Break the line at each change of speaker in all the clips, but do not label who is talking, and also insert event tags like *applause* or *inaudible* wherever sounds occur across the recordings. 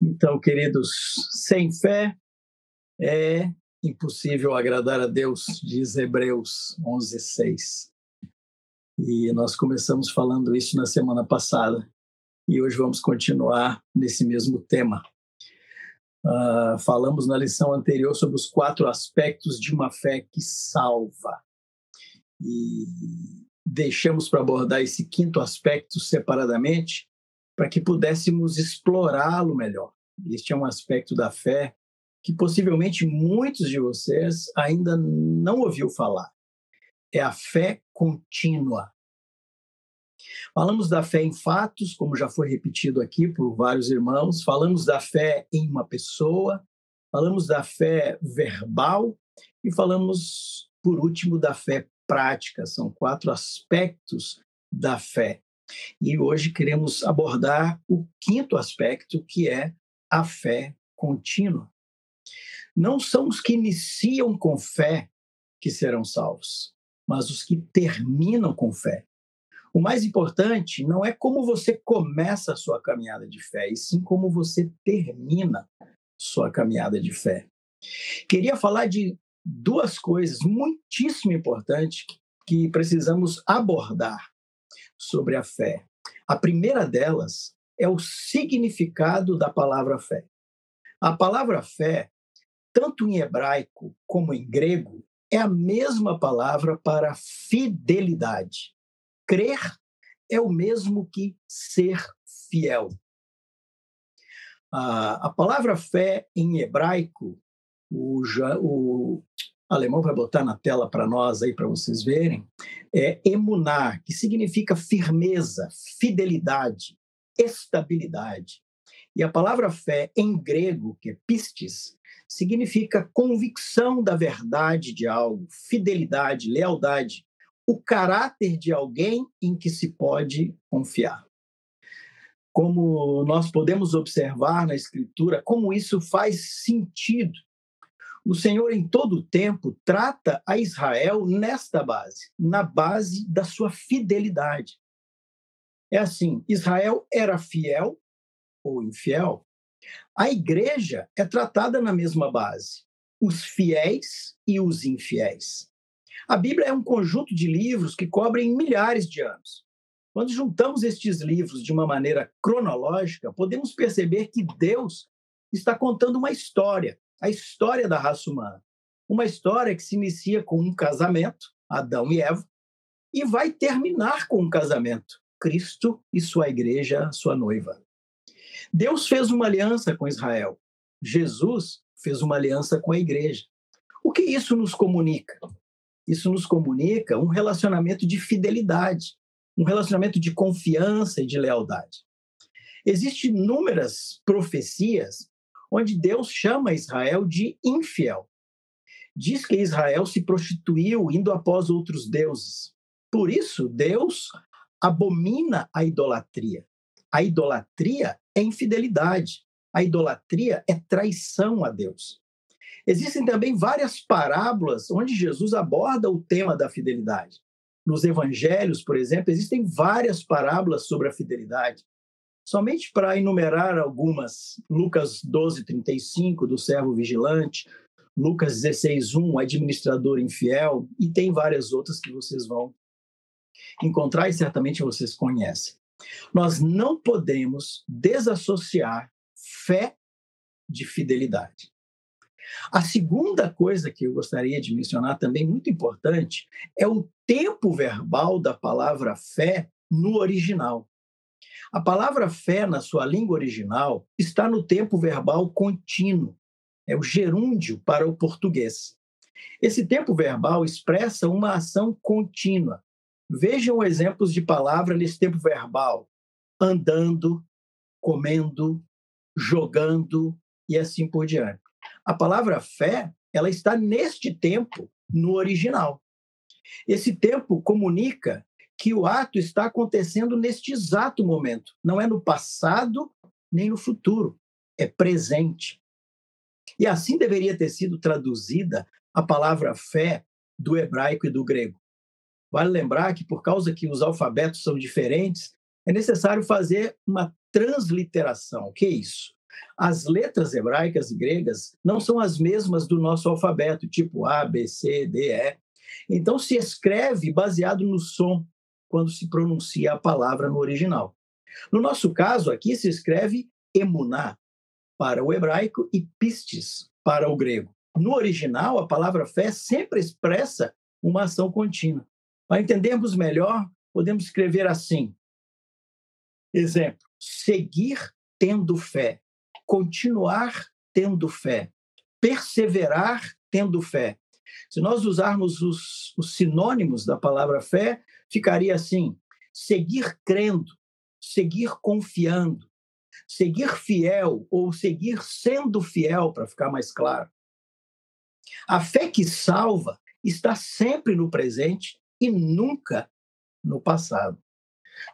Então, queridos, sem fé é impossível agradar a Deus, diz Hebreus 11:6. E nós começamos falando isso na semana passada e hoje vamos continuar nesse mesmo tema. Uh, falamos na lição anterior sobre os quatro aspectos de uma fé que salva. E deixamos para abordar esse quinto aspecto separadamente para que pudéssemos explorá-lo melhor. Este é um aspecto da fé que possivelmente muitos de vocês ainda não ouviu falar. É a fé contínua. Falamos da fé em fatos, como já foi repetido aqui por vários irmãos, falamos da fé em uma pessoa, falamos da fé verbal e falamos, por último, da fé prática. São quatro aspectos da fé. E hoje queremos abordar o quinto aspecto, que é a fé contínua. Não são os que iniciam com fé que serão salvos, mas os que terminam com fé. O mais importante não é como você começa a sua caminhada de fé, e sim como você termina sua caminhada de fé. Queria falar de duas coisas muitíssimo importantes que precisamos abordar sobre a fé. A primeira delas é o significado da palavra fé. A palavra fé, tanto em hebraico como em grego, é a mesma palavra para fidelidade. Crer é o mesmo que ser fiel. A, a palavra fé em hebraico, o alemão vai botar na tela para nós aí para vocês verem, é emunar, que significa firmeza, fidelidade, estabilidade. E a palavra fé em grego, que é pistis, significa convicção da verdade de algo, fidelidade, lealdade, o caráter de alguém em que se pode confiar. Como nós podemos observar na Escritura, como isso faz sentido o Senhor, em todo o tempo, trata a Israel nesta base, na base da sua fidelidade. É assim: Israel era fiel ou infiel. A igreja é tratada na mesma base, os fiéis e os infiéis. A Bíblia é um conjunto de livros que cobrem milhares de anos. Quando juntamos estes livros de uma maneira cronológica, podemos perceber que Deus está contando uma história a história da raça humana. Uma história que se inicia com um casamento, Adão e Eva, e vai terminar com um casamento, Cristo e sua igreja, sua noiva. Deus fez uma aliança com Israel. Jesus fez uma aliança com a igreja. O que isso nos comunica? Isso nos comunica um relacionamento de fidelidade, um relacionamento de confiança e de lealdade. Existem inúmeras profecias onde Deus chama Israel de infiel. Diz que Israel se prostituiu indo após outros deuses. Por isso, Deus abomina a idolatria. A idolatria é infidelidade. A idolatria é traição a Deus. Existem também várias parábolas onde Jesus aborda o tema da fidelidade. Nos evangelhos, por exemplo, existem várias parábolas sobre a fidelidade. Somente para enumerar algumas, Lucas 12, 35, do servo vigilante, Lucas 16, 1, administrador infiel, e tem várias outras que vocês vão encontrar e certamente vocês conhecem. Nós não podemos desassociar fé de fidelidade. A segunda coisa que eu gostaria de mencionar também muito importante é o tempo verbal da palavra fé no original. A palavra fé, na sua língua original, está no tempo verbal contínuo, é o gerúndio para o português. Esse tempo verbal expressa uma ação contínua. Vejam exemplos de palavra nesse tempo verbal: andando, comendo, jogando e assim por diante. A palavra fé, ela está neste tempo no original. Esse tempo comunica que o ato está acontecendo neste exato momento. Não é no passado nem no futuro, é presente. E assim deveria ter sido traduzida a palavra fé do hebraico e do grego. Vale lembrar que, por causa que os alfabetos são diferentes, é necessário fazer uma transliteração. O que é isso? As letras hebraicas e gregas não são as mesmas do nosso alfabeto, tipo A, B, C, D, E. Então se escreve baseado no som quando se pronuncia a palavra no original. No nosso caso aqui se escreve emuná para o hebraico e pistis para o grego. No original, a palavra fé sempre expressa uma ação contínua. Para entendermos melhor, podemos escrever assim: exemplo, seguir tendo fé, continuar tendo fé, perseverar tendo fé. Se nós usarmos os, os sinônimos da palavra fé, ficaria assim: seguir crendo, seguir confiando, seguir fiel ou seguir sendo fiel, para ficar mais claro. A fé que salva está sempre no presente e nunca no passado.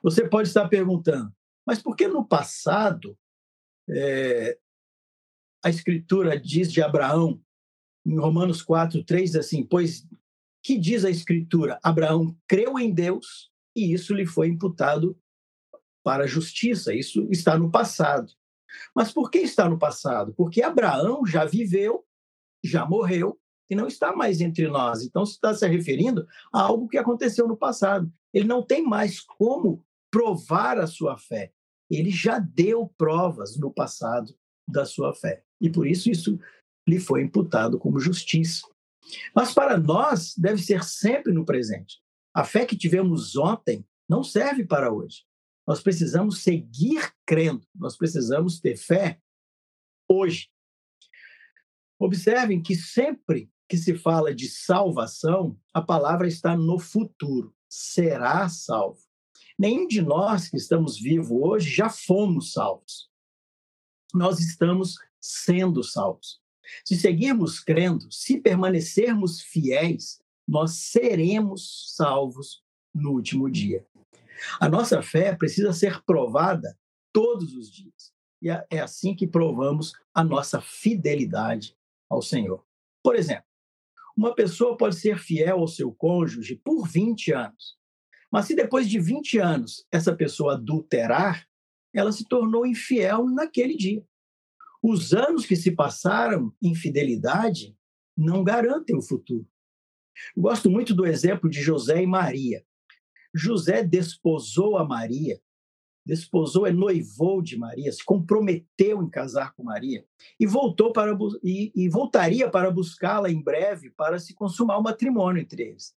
Você pode estar perguntando, mas por que no passado é, a Escritura diz de Abraão, em Romanos 4, 3, assim, pois que diz a Escritura? Abraão creu em Deus e isso lhe foi imputado para a justiça. Isso está no passado. Mas por que está no passado? Porque Abraão já viveu, já morreu e não está mais entre nós. Então, está se referindo a algo que aconteceu no passado. Ele não tem mais como provar a sua fé. Ele já deu provas no passado da sua fé. E por isso isso lhe foi imputado como justiça. Mas para nós deve ser sempre no presente. A fé que tivemos ontem não serve para hoje. Nós precisamos seguir crendo, nós precisamos ter fé hoje. Observem que sempre que se fala de salvação, a palavra está no futuro. Será salvo. Nenhum de nós que estamos vivos hoje já fomos salvos. Nós estamos sendo salvos. Se seguirmos crendo, se permanecermos fiéis, nós seremos salvos no último dia. A nossa fé precisa ser provada todos os dias. E é, é assim que provamos a nossa fidelidade ao Senhor. Por exemplo, uma pessoa pode ser fiel ao seu cônjuge por 20 anos. Mas se depois de 20 anos essa pessoa adulterar, ela se tornou infiel naquele dia. Os anos que se passaram em fidelidade não garantem o futuro. Gosto muito do exemplo de José e Maria. José desposou a Maria, desposou, é noivou de Maria, se comprometeu em casar com Maria e voltou para e, e voltaria para buscá-la em breve para se consumar o matrimônio entre eles.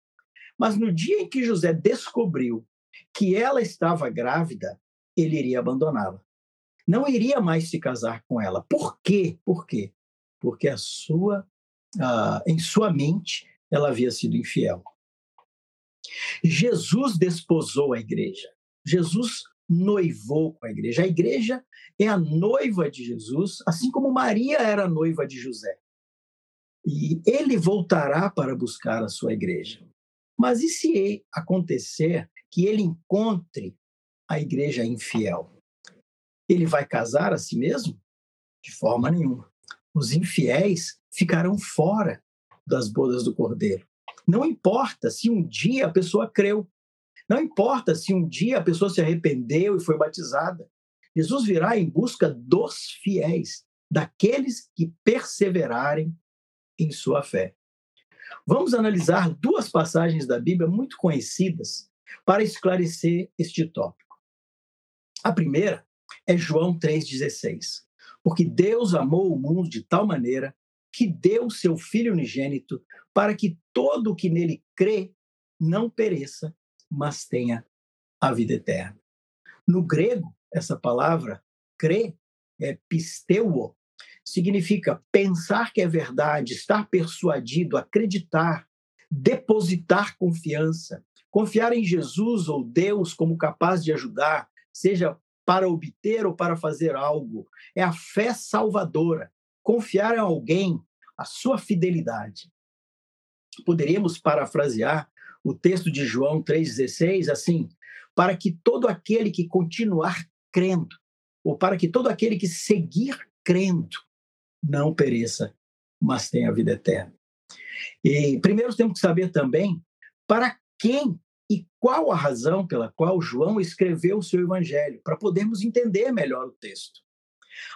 Mas no dia em que José descobriu que ela estava grávida, ele iria abandoná-la. Não iria mais se casar com ela. Por quê? Por quê? Porque a sua, em sua mente ela havia sido infiel. Jesus desposou a igreja. Jesus noivou com a igreja. A igreja é a noiva de Jesus, assim como Maria era noiva de José. E ele voltará para buscar a sua igreja. Mas e se acontecer que ele encontre a igreja infiel? Ele vai casar a si mesmo? De forma nenhuma. Os infiéis ficarão fora das bodas do cordeiro. Não importa se um dia a pessoa creu, não importa se um dia a pessoa se arrependeu e foi batizada. Jesus virá em busca dos fiéis, daqueles que perseverarem em sua fé. Vamos analisar duas passagens da Bíblia muito conhecidas para esclarecer este tópico. A primeira é João 3,16. Porque Deus amou o mundo de tal maneira que deu seu Filho unigênito para que todo o que nele crê não pereça, mas tenha a vida eterna. No grego, essa palavra crê é pisteuo, significa pensar que é verdade, estar persuadido, acreditar, depositar confiança, confiar em Jesus ou Deus como capaz de ajudar, seja para obter ou para fazer algo. É a fé salvadora confiar em alguém a sua fidelidade. Poderíamos parafrasear o texto de João 3,16 assim: para que todo aquele que continuar crendo, ou para que todo aquele que seguir crendo, não pereça, mas tenha vida eterna. E primeiro temos que saber também para quem qual a razão pela qual João escreveu o seu evangelho, para podermos entender melhor o texto.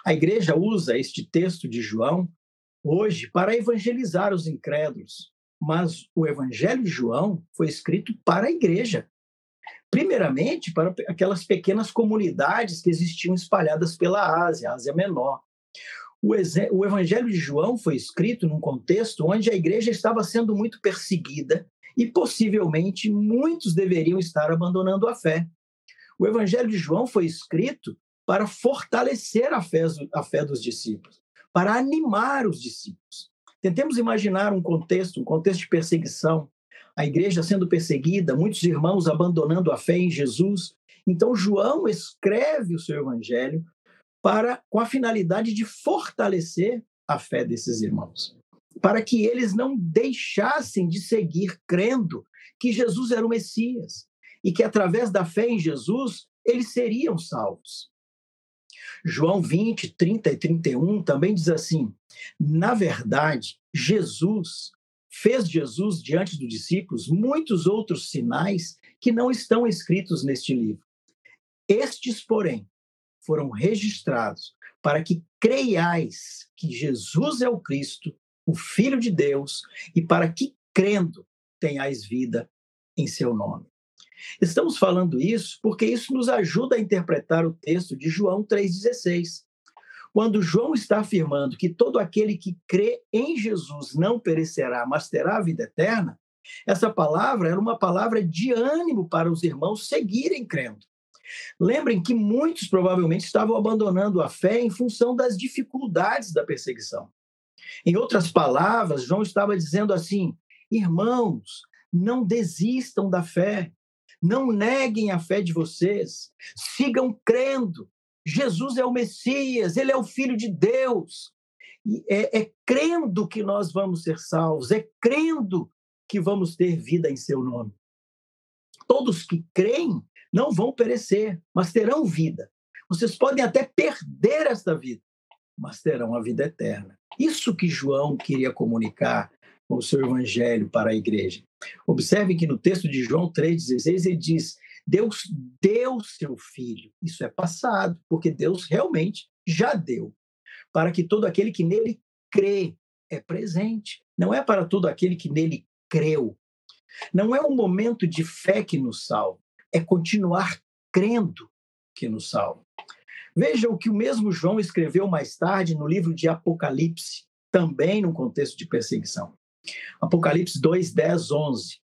A igreja usa este texto de João hoje para evangelizar os incrédulos, mas o evangelho de João foi escrito para a igreja. Primeiramente, para aquelas pequenas comunidades que existiam espalhadas pela Ásia, Ásia Menor. O, o Evangelho de João foi escrito num contexto onde a igreja estava sendo muito perseguida e possivelmente muitos deveriam estar abandonando a fé. O Evangelho de João foi escrito para fortalecer a fé, a fé dos discípulos, para animar os discípulos. Tentemos imaginar um contexto, um contexto de perseguição, a igreja sendo perseguida, muitos irmãos abandonando a fé em Jesus. Então João escreve o seu evangelho para com a finalidade de fortalecer a fé desses irmãos, para que eles não deixassem de seguir crendo que Jesus era o Messias e que através da fé em Jesus eles seriam salvos. João 20, 30 e 31 também diz assim: na verdade, Jesus fez Jesus diante dos discípulos muitos outros sinais que não estão escritos neste livro. Estes, porém, foram registrados para que creiais que Jesus é o Cristo, o Filho de Deus, e para que, crendo, tenhais vida em seu nome. Estamos falando isso porque isso nos ajuda a interpretar o texto de João 3,16. Quando João está afirmando que todo aquele que crê em Jesus não perecerá, mas terá a vida eterna, essa palavra era uma palavra de ânimo para os irmãos seguirem crendo. Lembrem que muitos provavelmente estavam abandonando a fé em função das dificuldades da perseguição. Em outras palavras, João estava dizendo assim: irmãos, não desistam da fé, não neguem a fé de vocês, sigam crendo. Jesus é o Messias, ele é o Filho de Deus. É, é crendo que nós vamos ser salvos, é crendo que vamos ter vida em seu nome. Todos que creem não vão perecer, mas terão vida. Vocês podem até perder esta vida, mas terão a vida eterna. Isso que João queria comunicar com o seu evangelho para a igreja. Observe que no texto de João 3,16 ele diz: Deus deu seu filho. Isso é passado, porque Deus realmente já deu. Para que todo aquele que nele crê é presente. Não é para todo aquele que nele creu. Não é um momento de fé que nos salva, é continuar crendo que nos salva. Veja o que o mesmo João escreveu mais tarde no livro de Apocalipse, também no contexto de perseguição. Apocalipse 2, 10, 11.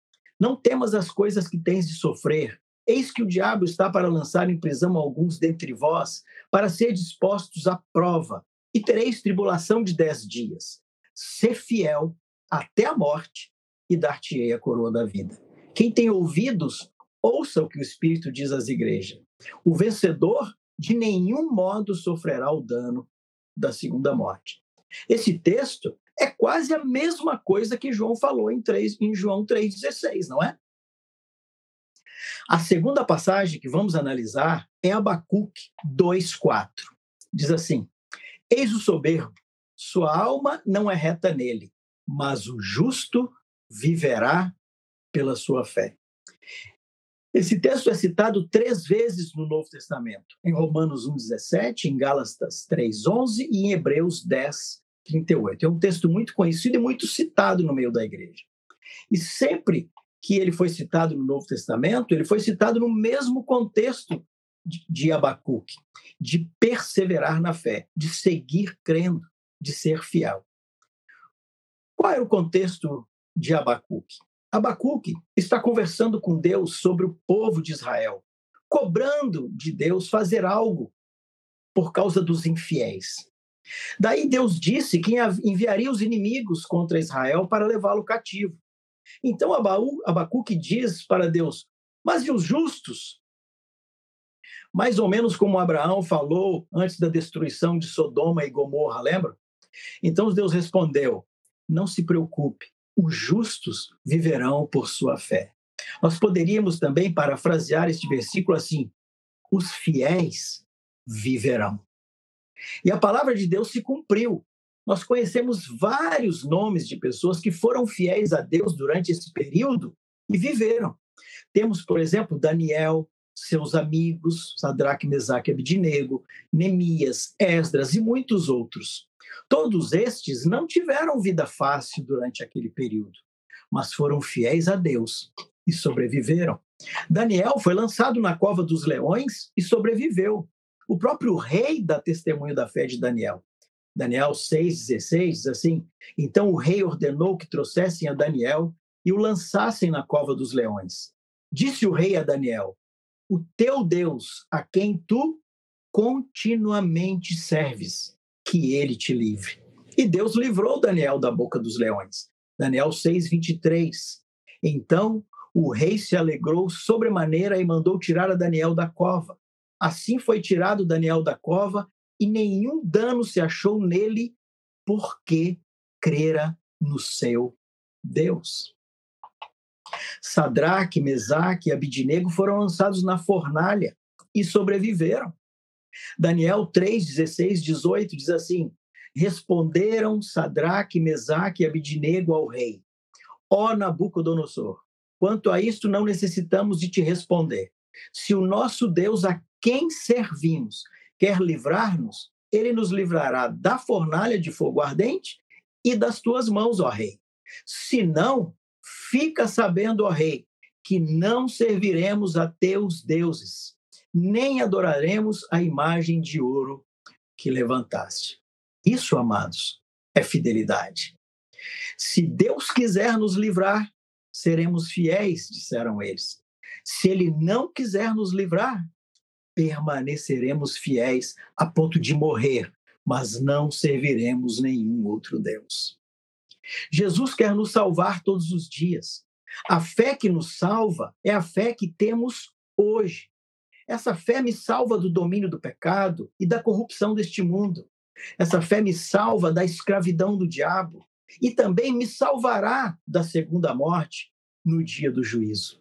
Não temas as coisas que tens de sofrer. Eis que o diabo está para lançar em prisão alguns dentre vós, para ser dispostos à prova, e tereis tribulação de dez dias. Ser fiel até a morte, e dar-te-ei a coroa da vida. Quem tem ouvidos, ouça o que o Espírito diz às igrejas. O vencedor de nenhum modo sofrerá o dano da segunda morte. Esse texto é quase a mesma coisa que João falou em, 3, em João 3,16, não é? A segunda passagem que vamos analisar é Abacuque 2,4. Diz assim: Eis o soberbo, sua alma não é reta nele, mas o justo viverá pela sua fé. Esse texto é citado três vezes no Novo Testamento, em Romanos 1,17, em Gálatas 3,11 e em Hebreus 10, 38. É um texto muito conhecido e muito citado no meio da igreja. E sempre que ele foi citado no Novo Testamento, ele foi citado no mesmo contexto de Abacuque, de perseverar na fé, de seguir crendo, de ser fiel. Qual é o contexto de Abacuque? Abacuque está conversando com Deus sobre o povo de Israel, cobrando de Deus fazer algo por causa dos infiéis. Daí Deus disse que enviaria os inimigos contra Israel para levá-lo cativo. Então Abacuque diz para Deus: Mas e os justos? Mais ou menos como Abraão falou antes da destruição de Sodoma e Gomorra, lembra? Então Deus respondeu: Não se preocupe, os justos viverão por sua fé. Nós poderíamos também parafrasear este versículo assim: os fiéis viverão. E a palavra de Deus se cumpriu. Nós conhecemos vários nomes de pessoas que foram fiéis a Deus durante esse período e viveram. Temos, por exemplo, Daniel, seus amigos, Sadraque, Mesaque Abidnego, Nemias, Esdras e muitos outros. Todos estes não tiveram vida fácil durante aquele período, mas foram fiéis a Deus e sobreviveram. Daniel foi lançado na cova dos leões e sobreviveu. O próprio rei dá testemunho da fé de Daniel. Daniel 6,16 diz assim: Então o rei ordenou que trouxessem a Daniel e o lançassem na cova dos leões. Disse o rei a Daniel: O teu Deus, a quem tu continuamente serves, que ele te livre. E Deus livrou Daniel da boca dos leões. Daniel 6:23. Então o rei se alegrou sobremaneira e mandou tirar a Daniel da cova. Assim foi tirado Daniel da cova e nenhum dano se achou nele, porque crera no seu Deus. Sadraque, Mesaque e Abidinego foram lançados na fornalha e sobreviveram. Daniel 3, 16, 18 diz assim: Responderam Sadraque, Mesaque e Abidinego ao rei: Ó Nabucodonosor, quanto a isto não necessitamos de te responder. Se o nosso Deus a quem servimos quer livrar-nos, ele nos livrará da fornalha de fogo ardente e das tuas mãos, ó rei. Se não, fica sabendo, ó rei, que não serviremos a teus deuses, nem adoraremos a imagem de ouro que levantaste. Isso, amados, é fidelidade. Se Deus quiser nos livrar, seremos fiéis, disseram eles. Se ele não quiser nos livrar, permaneceremos fiéis a ponto de morrer, mas não serviremos nenhum outro Deus. Jesus quer nos salvar todos os dias. A fé que nos salva é a fé que temos hoje. Essa fé me salva do domínio do pecado e da corrupção deste mundo. Essa fé me salva da escravidão do diabo e também me salvará da segunda morte no dia do juízo.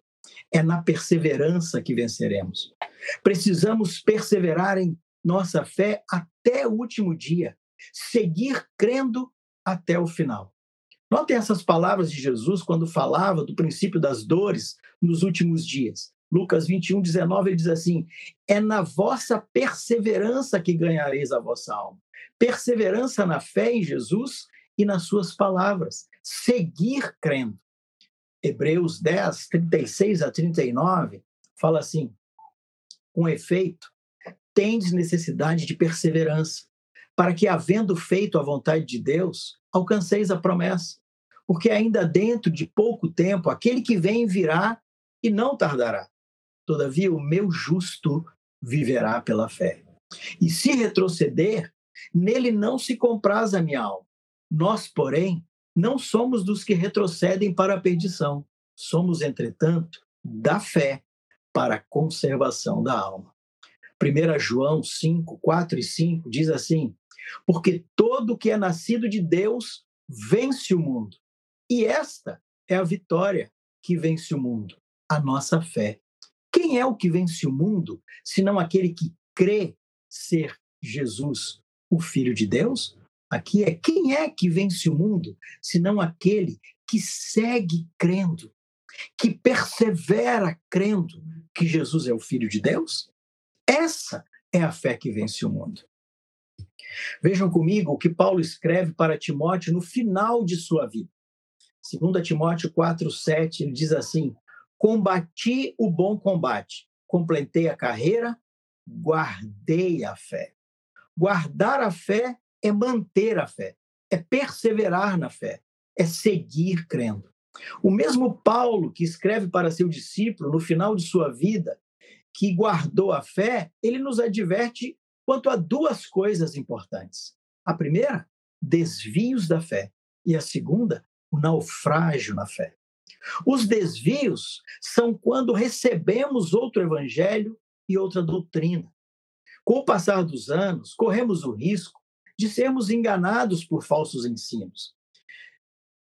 É na perseverança que venceremos. Precisamos perseverar em nossa fé até o último dia, seguir crendo até o final. Notem essas palavras de Jesus quando falava do princípio das dores nos últimos dias. Lucas 21, 19, ele diz assim: É na vossa perseverança que ganhareis a vossa alma. Perseverança na fé em Jesus e nas suas palavras. Seguir crendo. Hebreus 10, 36 a 39, fala assim: com efeito, tendes necessidade de perseverança, para que, havendo feito a vontade de Deus, alcanceis a promessa. Porque ainda dentro de pouco tempo, aquele que vem virá e não tardará. Todavia, o meu justo viverá pela fé. E se retroceder, nele não se compraz a minha alma. Nós, porém, não somos dos que retrocedem para a perdição. Somos, entretanto, da fé para a conservação da alma. 1 João 5, 4 e 5 diz assim: Porque todo que é nascido de Deus vence o mundo. E esta é a vitória que vence o mundo, a nossa fé. Quem é o que vence o mundo, senão aquele que crê ser Jesus, o Filho de Deus? Aqui é quem é que vence o mundo, senão aquele que segue crendo que persevera crendo que Jesus é o Filho de Deus? Essa é a fé que vence o mundo. Vejam comigo o que Paulo escreve para Timóteo no final de sua vida. 2 Timóteo 4,7, ele diz assim: Combati o bom combate, completei a carreira, guardei a fé. Guardar a fé é manter a fé, é perseverar na fé, é seguir crendo. O mesmo Paulo que escreve para seu discípulo no final de sua vida, que guardou a fé, ele nos adverte quanto a duas coisas importantes. A primeira, desvios da fé, e a segunda, o naufrágio na fé. Os desvios são quando recebemos outro evangelho e outra doutrina. Com o passar dos anos, corremos o risco de sermos enganados por falsos ensinos.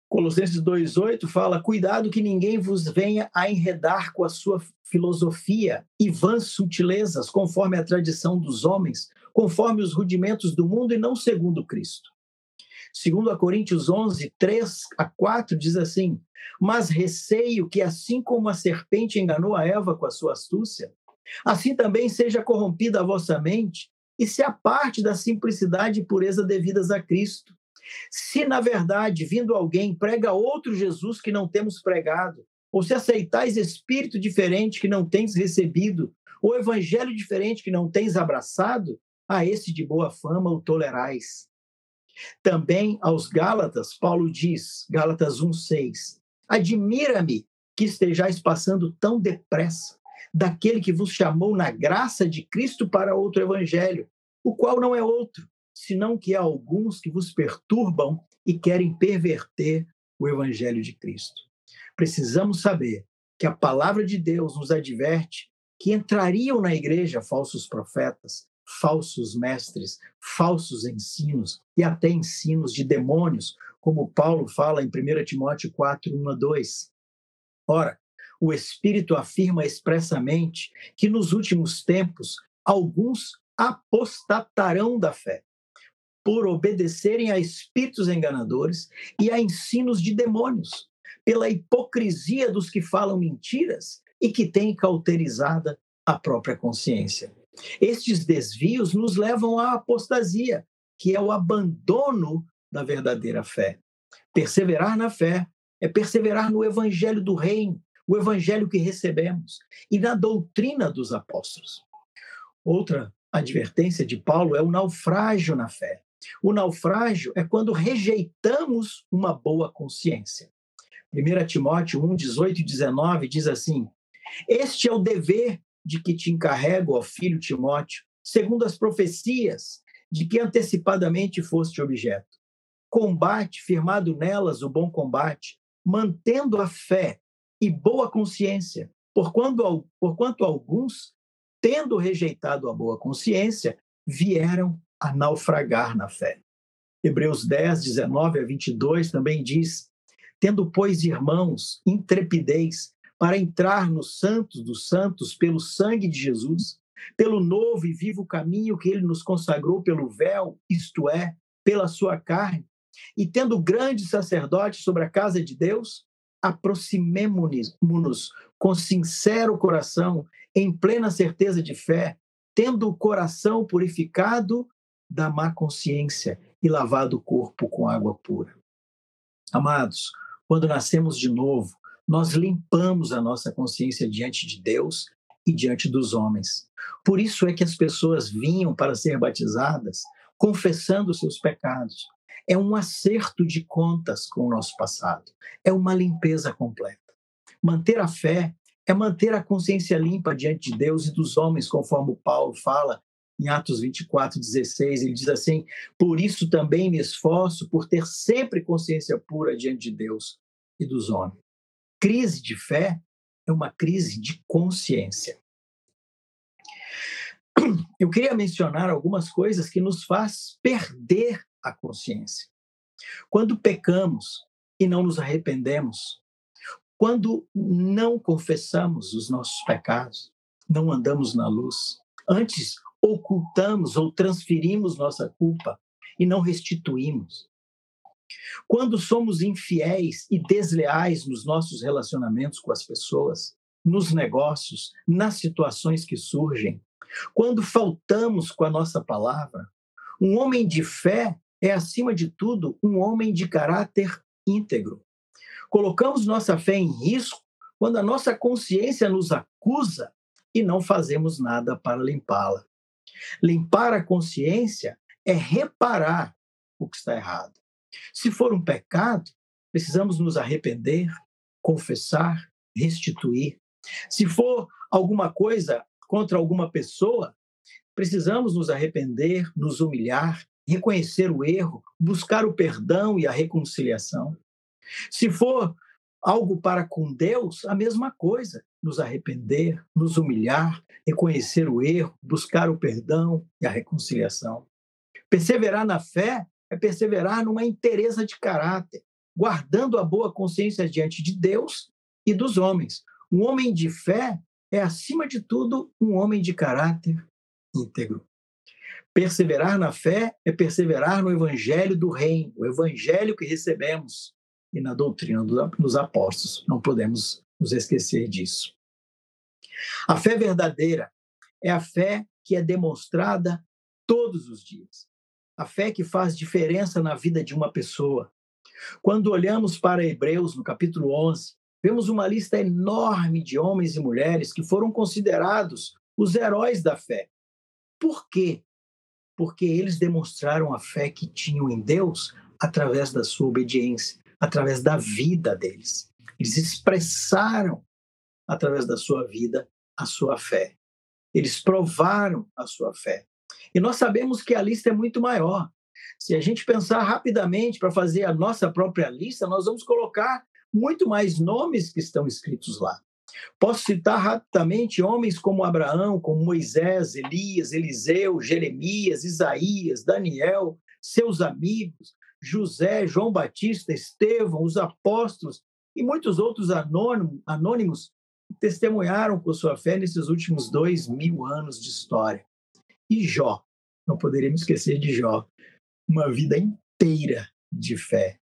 Colossenses 2,8 fala: Cuidado que ninguém vos venha a enredar com a sua filosofia e vãs sutilezas, conforme a tradição dos homens, conforme os rudimentos do mundo e não segundo Cristo. Segundo a Coríntios 11, 3 a 4, diz assim: Mas receio que, assim como a serpente enganou a Eva com a sua astúcia, Assim também seja corrompida a vossa mente e se aparte da simplicidade e pureza devidas a Cristo. Se, na verdade, vindo alguém prega outro Jesus que não temos pregado, ou se aceitais espírito diferente que não tens recebido, ou evangelho diferente que não tens abraçado, a esse de boa fama o tolerais. Também aos Gálatas, Paulo diz, Gálatas 1,6: Admira-me que estejais passando tão depressa daquele que vos chamou na graça de Cristo para outro evangelho, o qual não é outro, senão que há alguns que vos perturbam e querem perverter o evangelho de Cristo. Precisamos saber que a palavra de Deus nos adverte que entrariam na igreja falsos profetas, falsos mestres, falsos ensinos e até ensinos de demônios, como Paulo fala em 1 Timóteo 4, 1 a 2. Ora, o Espírito afirma expressamente que nos últimos tempos alguns apostatarão da fé, por obedecerem a espíritos enganadores e a ensinos de demônios, pela hipocrisia dos que falam mentiras e que têm cauterizada a própria consciência. Estes desvios nos levam à apostasia, que é o abandono da verdadeira fé. Perseverar na fé é perseverar no evangelho do reino, o evangelho que recebemos e na doutrina dos apóstolos. Outra advertência de Paulo é o naufrágio na fé. O naufrágio é quando rejeitamos uma boa consciência. 1 Timóteo 1, 18 e 19 diz assim: Este é o dever de que te encarrego, ó filho Timóteo, segundo as profecias de que antecipadamente foste objeto. Combate, firmado nelas o bom combate, mantendo a fé e boa consciência, porquanto, porquanto alguns, tendo rejeitado a boa consciência, vieram a naufragar na fé. Hebreus 10, 19 a 22 também diz: Tendo, pois, irmãos, intrepidez para entrar no santos dos santos pelo sangue de Jesus, pelo novo e vivo caminho que ele nos consagrou pelo véu, isto é, pela sua carne, e tendo grande sacerdote sobre a casa de Deus, aproximemo-nos com sincero coração, em plena certeza de fé, tendo o coração purificado da má consciência e lavado o corpo com água pura. Amados, quando nascemos de novo, nós limpamos a nossa consciência diante de Deus e diante dos homens. Por isso é que as pessoas vinham para ser batizadas, confessando seus pecados. É um acerto de contas com o nosso passado. É uma limpeza completa. Manter a fé é manter a consciência limpa diante de Deus e dos homens, conforme Paulo fala em Atos 24, 16. Ele diz assim: Por isso também me esforço por ter sempre consciência pura diante de Deus e dos homens crise de fé é uma crise de consciência. *clears throat* Eu queria mencionar algumas coisas que nos faz perder a consciência. Quando pecamos e não nos arrependemos, quando não confessamos os nossos pecados, não andamos na luz, antes ocultamos ou transferimos nossa culpa e não restituímos. Quando somos infiéis e desleais nos nossos relacionamentos com as pessoas, nos negócios, nas situações que surgem, quando faltamos com a nossa palavra, um homem de fé é, acima de tudo, um homem de caráter íntegro. Colocamos nossa fé em risco quando a nossa consciência nos acusa e não fazemos nada para limpá-la. Limpar a consciência é reparar o que está errado. Se for um pecado, precisamos nos arrepender, confessar, restituir. Se for alguma coisa contra alguma pessoa, precisamos nos arrepender, nos humilhar, reconhecer o erro, buscar o perdão e a reconciliação. Se for algo para com Deus, a mesma coisa, nos arrepender, nos humilhar, reconhecer o erro, buscar o perdão e a reconciliação. Perseverar na fé é perseverar numa inteireza de caráter, guardando a boa consciência diante de Deus e dos homens. Um homem de fé é, acima de tudo, um homem de caráter íntegro. Perseverar na fé é perseverar no evangelho do reino, o evangelho que recebemos e na doutrina dos apóstolos. Não podemos nos esquecer disso. A fé verdadeira é a fé que é demonstrada todos os dias. A fé que faz diferença na vida de uma pessoa. Quando olhamos para Hebreus, no capítulo 11, vemos uma lista enorme de homens e mulheres que foram considerados os heróis da fé. Por quê? Porque eles demonstraram a fé que tinham em Deus através da sua obediência, através da vida deles. Eles expressaram através da sua vida a sua fé. Eles provaram a sua fé. E nós sabemos que a lista é muito maior. Se a gente pensar rapidamente para fazer a nossa própria lista, nós vamos colocar muito mais nomes que estão escritos lá. Posso citar rapidamente homens como Abraão, como Moisés, Elias, Eliseu, Jeremias, Isaías, Daniel, seus amigos, José, João Batista, Estevão, os apóstolos e muitos outros anônimos testemunharam com sua fé nesses últimos dois mil anos de história. E Jó, não poderíamos esquecer de Jó, uma vida inteira de fé.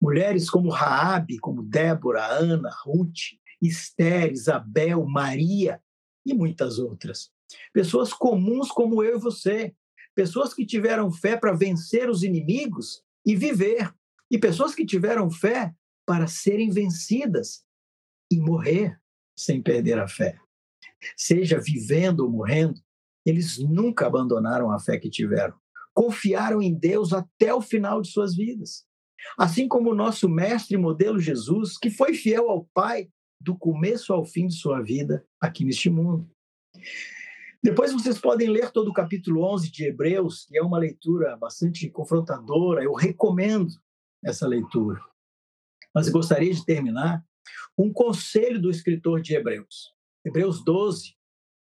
Mulheres como Raabe, como Débora, Ana, Ruth, Esther, Isabel, Maria e muitas outras. Pessoas comuns como eu e você. Pessoas que tiveram fé para vencer os inimigos e viver. E pessoas que tiveram fé para serem vencidas e morrer sem perder a fé. Seja vivendo ou morrendo, eles nunca abandonaram a fé que tiveram. Confiaram em Deus até o final de suas vidas. Assim como o nosso mestre e modelo Jesus, que foi fiel ao Pai do começo ao fim de sua vida aqui neste mundo. Depois vocês podem ler todo o capítulo 11 de Hebreus, que é uma leitura bastante confrontadora. Eu recomendo essa leitura. Mas gostaria de terminar um conselho do escritor de Hebreus. Hebreus 12,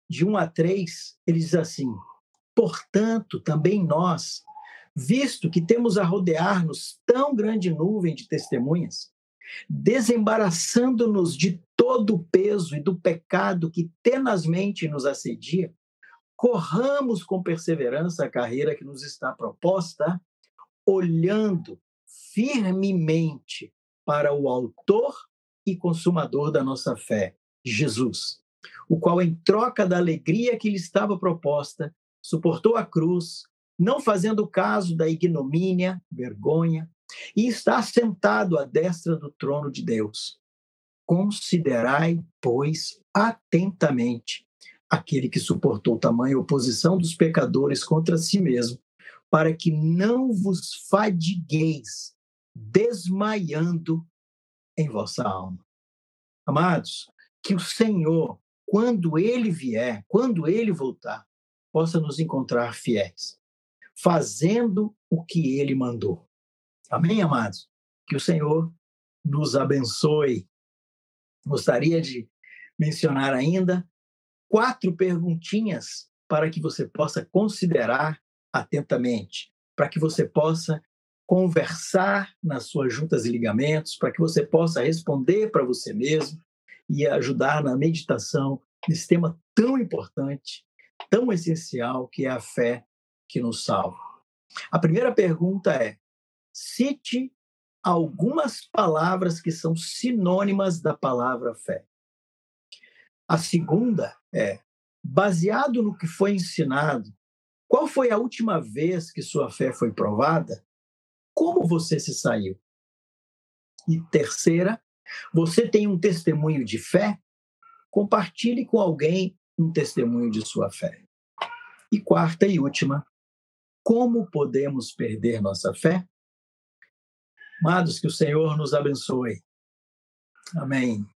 de 1 a 3, ele diz assim: Portanto, também nós, visto que temos a rodear-nos tão grande nuvem de testemunhas, desembaraçando-nos de todo o peso e do pecado que tenazmente nos assedia, corramos com perseverança a carreira que nos está proposta, olhando firmemente para o Autor e consumador da nossa fé, Jesus, o qual, em troca da alegria que lhe estava proposta, suportou a cruz, não fazendo caso da ignomínia, vergonha, e está sentado à destra do trono de Deus. Considerai, pois, atentamente aquele que suportou tamanha oposição dos pecadores contra si mesmo, para que não vos fadigueis, desmaiando em vossa alma. Amados, que o Senhor, quando ele vier, quando ele voltar, possa nos encontrar fiéis, fazendo o que ele mandou. Amém, amados? Que o Senhor nos abençoe. Gostaria de mencionar ainda quatro perguntinhas para que você possa considerar atentamente, para que você possa conversar nas suas juntas e ligamentos, para que você possa responder para você mesmo e ajudar na meditação nesse tema tão importante, tão essencial, que é a fé que nos salva. A primeira pergunta é: cite algumas palavras que são sinônimas da palavra fé. A segunda é: baseado no que foi ensinado, qual foi a última vez que sua fé foi provada? Como você se saiu? E terceira, você tem um testemunho de fé? Compartilhe com alguém um testemunho de sua fé. E quarta e última, como podemos perder nossa fé? Amados, que o Senhor nos abençoe. Amém.